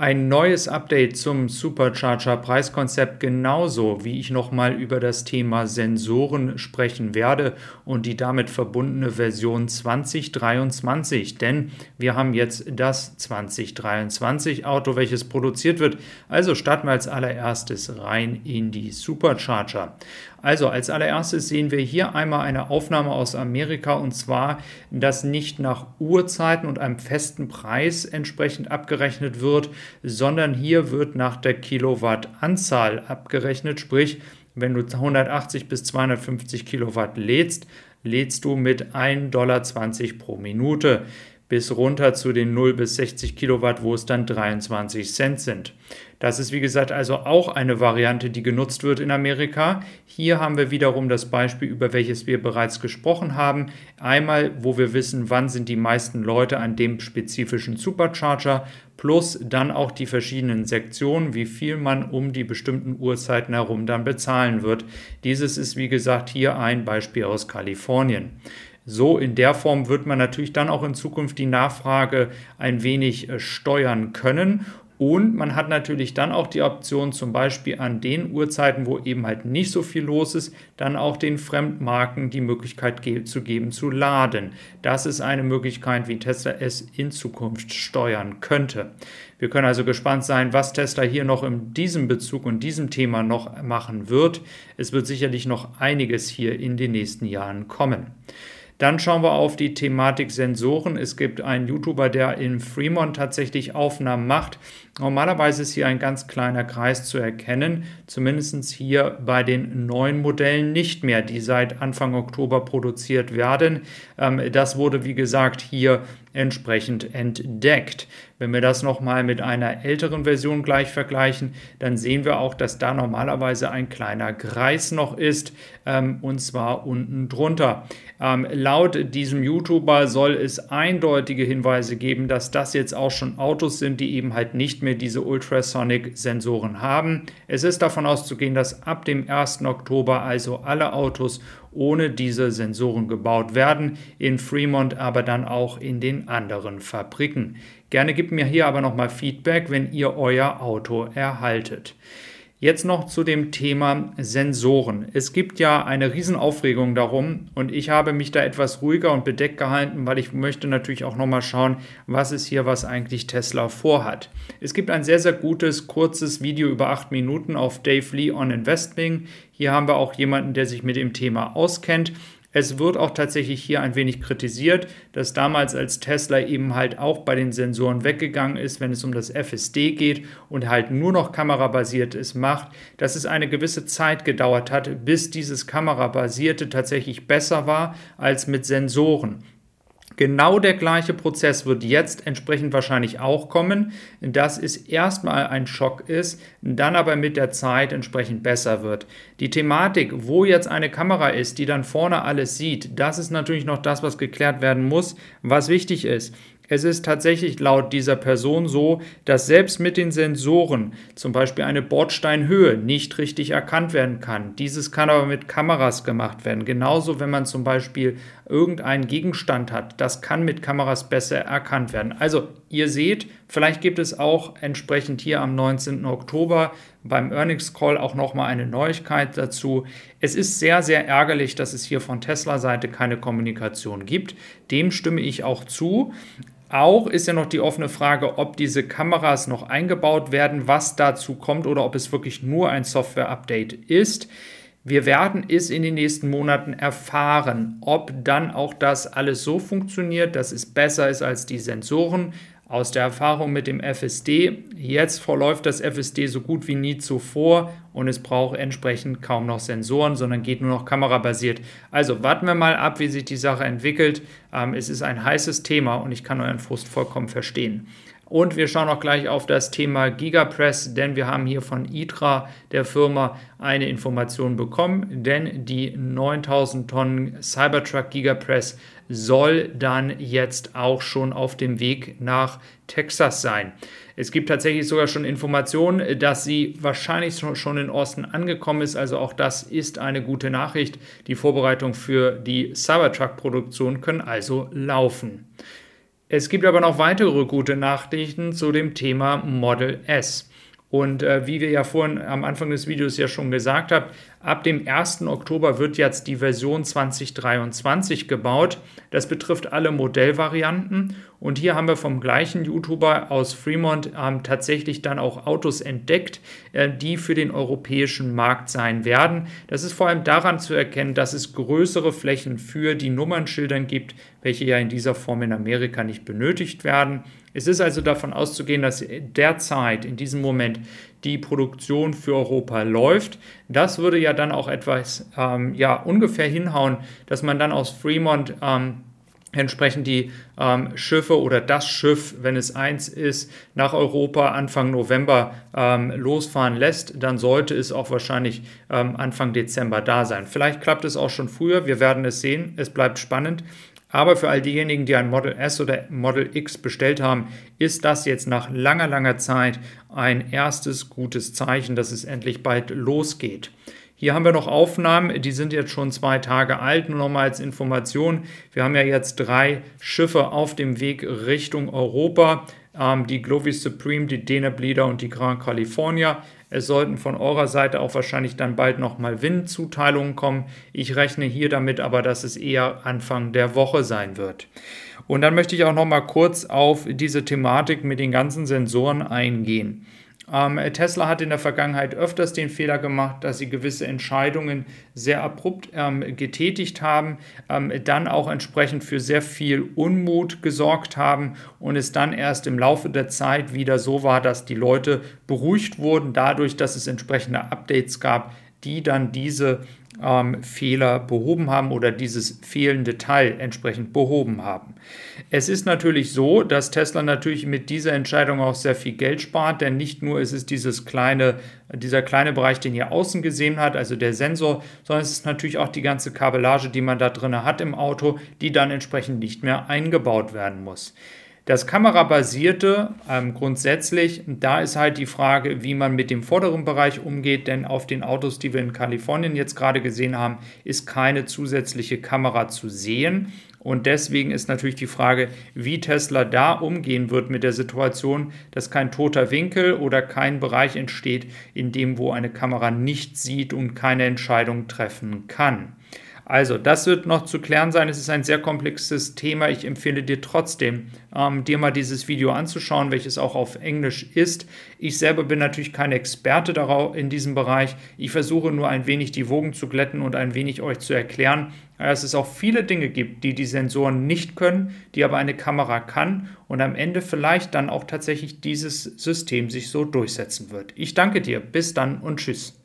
Ein neues Update zum Supercharger Preiskonzept genauso wie ich nochmal über das Thema Sensoren sprechen werde und die damit verbundene Version 2023, denn wir haben jetzt das 2023 Auto, welches produziert wird. Also starten wir als allererstes rein in die Supercharger. Also als allererstes sehen wir hier einmal eine Aufnahme aus Amerika und zwar, dass nicht nach Uhrzeiten und einem festen Preis entsprechend abgerechnet wird, sondern hier wird nach der Kilowattanzahl abgerechnet, sprich wenn du 180 bis 250 Kilowatt lädst, lädst du mit 1,20 Dollar pro Minute bis runter zu den 0 bis 60 Kilowatt, wo es dann 23 Cent sind. Das ist wie gesagt also auch eine Variante, die genutzt wird in Amerika. Hier haben wir wiederum das Beispiel, über welches wir bereits gesprochen haben. Einmal, wo wir wissen, wann sind die meisten Leute an dem spezifischen Supercharger, plus dann auch die verschiedenen Sektionen, wie viel man um die bestimmten Uhrzeiten herum dann bezahlen wird. Dieses ist wie gesagt hier ein Beispiel aus Kalifornien. So in der Form wird man natürlich dann auch in Zukunft die Nachfrage ein wenig äh, steuern können und man hat natürlich dann auch die Option, zum Beispiel an den Uhrzeiten, wo eben halt nicht so viel los ist, dann auch den Fremdmarken die Möglichkeit ge zu geben, zu laden. Das ist eine Möglichkeit, wie Tesla es in Zukunft steuern könnte. Wir können also gespannt sein, was Tesla hier noch in diesem Bezug und diesem Thema noch machen wird. Es wird sicherlich noch einiges hier in den nächsten Jahren kommen. Dann schauen wir auf die Thematik Sensoren. Es gibt einen YouTuber, der in Fremont tatsächlich Aufnahmen macht. Normalerweise ist hier ein ganz kleiner Kreis zu erkennen, zumindest hier bei den neuen Modellen nicht mehr, die seit Anfang Oktober produziert werden. Ähm, das wurde, wie gesagt, hier entsprechend entdeckt. Wenn wir das nochmal mit einer älteren Version gleich vergleichen, dann sehen wir auch, dass da normalerweise ein kleiner Kreis noch ist, ähm, und zwar unten drunter. Ähm, laut diesem YouTuber soll es eindeutige Hinweise geben, dass das jetzt auch schon Autos sind, die eben halt nicht mehr diese Ultrasonic-Sensoren haben. Es ist davon auszugehen, dass ab dem 1. Oktober also alle Autos ohne diese Sensoren gebaut werden, in Fremont, aber dann auch in den anderen Fabriken. Gerne gebt mir hier aber nochmal Feedback, wenn ihr euer Auto erhaltet. Jetzt noch zu dem Thema Sensoren. Es gibt ja eine Riesenaufregung darum und ich habe mich da etwas ruhiger und bedeckt gehalten, weil ich möchte natürlich auch nochmal schauen, was ist hier, was eigentlich Tesla vorhat. Es gibt ein sehr, sehr gutes, kurzes Video über acht Minuten auf Dave Lee on Investing. Hier haben wir auch jemanden, der sich mit dem Thema auskennt. Es wird auch tatsächlich hier ein wenig kritisiert, dass damals als Tesla eben halt auch bei den Sensoren weggegangen ist, wenn es um das FSD geht und halt nur noch kamerabasiertes macht, dass es eine gewisse Zeit gedauert hat, bis dieses kamerabasierte tatsächlich besser war als mit Sensoren. Genau der gleiche Prozess wird jetzt entsprechend wahrscheinlich auch kommen, dass es erstmal ein Schock ist, dann aber mit der Zeit entsprechend besser wird. Die Thematik, wo jetzt eine Kamera ist, die dann vorne alles sieht, das ist natürlich noch das, was geklärt werden muss. Was wichtig ist, es ist tatsächlich laut dieser Person so, dass selbst mit den Sensoren zum Beispiel eine Bordsteinhöhe nicht richtig erkannt werden kann. Dieses kann aber mit Kameras gemacht werden. Genauso, wenn man zum Beispiel irgendeinen Gegenstand hat, das kann mit Kameras besser erkannt werden. Also ihr seht, vielleicht gibt es auch entsprechend hier am 19. Oktober beim Earnings Call auch nochmal eine Neuigkeit dazu. Es ist sehr, sehr ärgerlich, dass es hier von Tesla-Seite keine Kommunikation gibt. Dem stimme ich auch zu. Auch ist ja noch die offene Frage, ob diese Kameras noch eingebaut werden, was dazu kommt oder ob es wirklich nur ein Software-Update ist. Wir werden es in den nächsten Monaten erfahren, ob dann auch das alles so funktioniert, dass es besser ist als die Sensoren, aus der Erfahrung mit dem FSD, jetzt verläuft das FSD so gut wie nie zuvor und es braucht entsprechend kaum noch Sensoren, sondern geht nur noch kamerabasiert. Also warten wir mal ab, wie sich die Sache entwickelt. Ähm, es ist ein heißes Thema und ich kann euren Frust vollkommen verstehen. Und wir schauen auch gleich auf das Thema Gigapress, denn wir haben hier von ITRA, der Firma, eine Information bekommen, denn die 9000 Tonnen Cybertruck Gigapress soll dann jetzt auch schon auf dem Weg nach Texas sein. Es gibt tatsächlich sogar schon Informationen, dass sie wahrscheinlich schon in Austin angekommen ist. Also auch das ist eine gute Nachricht. Die Vorbereitung für die Cybertruck-Produktion können also laufen. Es gibt aber noch weitere gute Nachrichten zu dem Thema Model S. Und äh, wie wir ja vorhin am Anfang des Videos ja schon gesagt haben, ab dem 1. Oktober wird jetzt die Version 2023 gebaut. Das betrifft alle Modellvarianten. Und hier haben wir vom gleichen YouTuber aus Fremont ähm, tatsächlich dann auch Autos entdeckt, äh, die für den europäischen Markt sein werden. Das ist vor allem daran zu erkennen, dass es größere Flächen für die Nummernschildern gibt, welche ja in dieser Form in Amerika nicht benötigt werden. Es ist also davon auszugehen, dass derzeit in diesem Moment die Produktion für Europa läuft. Das würde ja dann auch etwas ähm, ja, ungefähr hinhauen, dass man dann aus Fremont ähm, entsprechend die ähm, Schiffe oder das Schiff, wenn es eins ist, nach Europa Anfang November ähm, losfahren lässt, dann sollte es auch wahrscheinlich ähm, Anfang Dezember da sein. Vielleicht klappt es auch schon früher, wir werden es sehen, es bleibt spannend. Aber für all diejenigen, die ein Model S oder Model X bestellt haben, ist das jetzt nach langer, langer Zeit ein erstes gutes Zeichen, dass es endlich bald losgeht. Hier haben wir noch Aufnahmen, die sind jetzt schon zwei Tage alt, nur nochmal als Information. Wir haben ja jetzt drei Schiffe auf dem Weg Richtung Europa. Ähm, die Glovis Supreme, die Dana Bleeder und die Grand California. Es sollten von eurer Seite auch wahrscheinlich dann bald nochmal Windzuteilungen kommen. Ich rechne hier damit aber, dass es eher Anfang der Woche sein wird. Und dann möchte ich auch nochmal kurz auf diese Thematik mit den ganzen Sensoren eingehen. Ähm, Tesla hat in der Vergangenheit öfters den Fehler gemacht, dass sie gewisse Entscheidungen sehr abrupt ähm, getätigt haben, ähm, dann auch entsprechend für sehr viel Unmut gesorgt haben und es dann erst im Laufe der Zeit wieder so war, dass die Leute beruhigt wurden dadurch, dass es entsprechende Updates gab, die dann diese ähm, Fehler behoben haben oder dieses fehlende Teil entsprechend behoben haben. Es ist natürlich so, dass Tesla natürlich mit dieser Entscheidung auch sehr viel Geld spart, denn nicht nur ist es dieses kleine, dieser kleine Bereich, den ihr außen gesehen habt, also der Sensor, sondern es ist natürlich auch die ganze Kabellage, die man da drin hat im Auto, die dann entsprechend nicht mehr eingebaut werden muss. Das Kamerabasierte ähm, grundsätzlich, da ist halt die Frage, wie man mit dem vorderen Bereich umgeht, denn auf den Autos, die wir in Kalifornien jetzt gerade gesehen haben, ist keine zusätzliche Kamera zu sehen. Und deswegen ist natürlich die Frage, wie Tesla da umgehen wird mit der Situation, dass kein toter Winkel oder kein Bereich entsteht, in dem wo eine Kamera nicht sieht und keine Entscheidung treffen kann. Also, das wird noch zu klären sein. Es ist ein sehr komplexes Thema. Ich empfehle dir trotzdem, ähm, dir mal dieses Video anzuschauen, welches auch auf Englisch ist. Ich selber bin natürlich kein Experte darauf in diesem Bereich. Ich versuche nur ein wenig die Wogen zu glätten und ein wenig euch zu erklären, dass es auch viele Dinge gibt, die die Sensoren nicht können, die aber eine Kamera kann und am Ende vielleicht dann auch tatsächlich dieses System sich so durchsetzen wird. Ich danke dir. Bis dann und tschüss.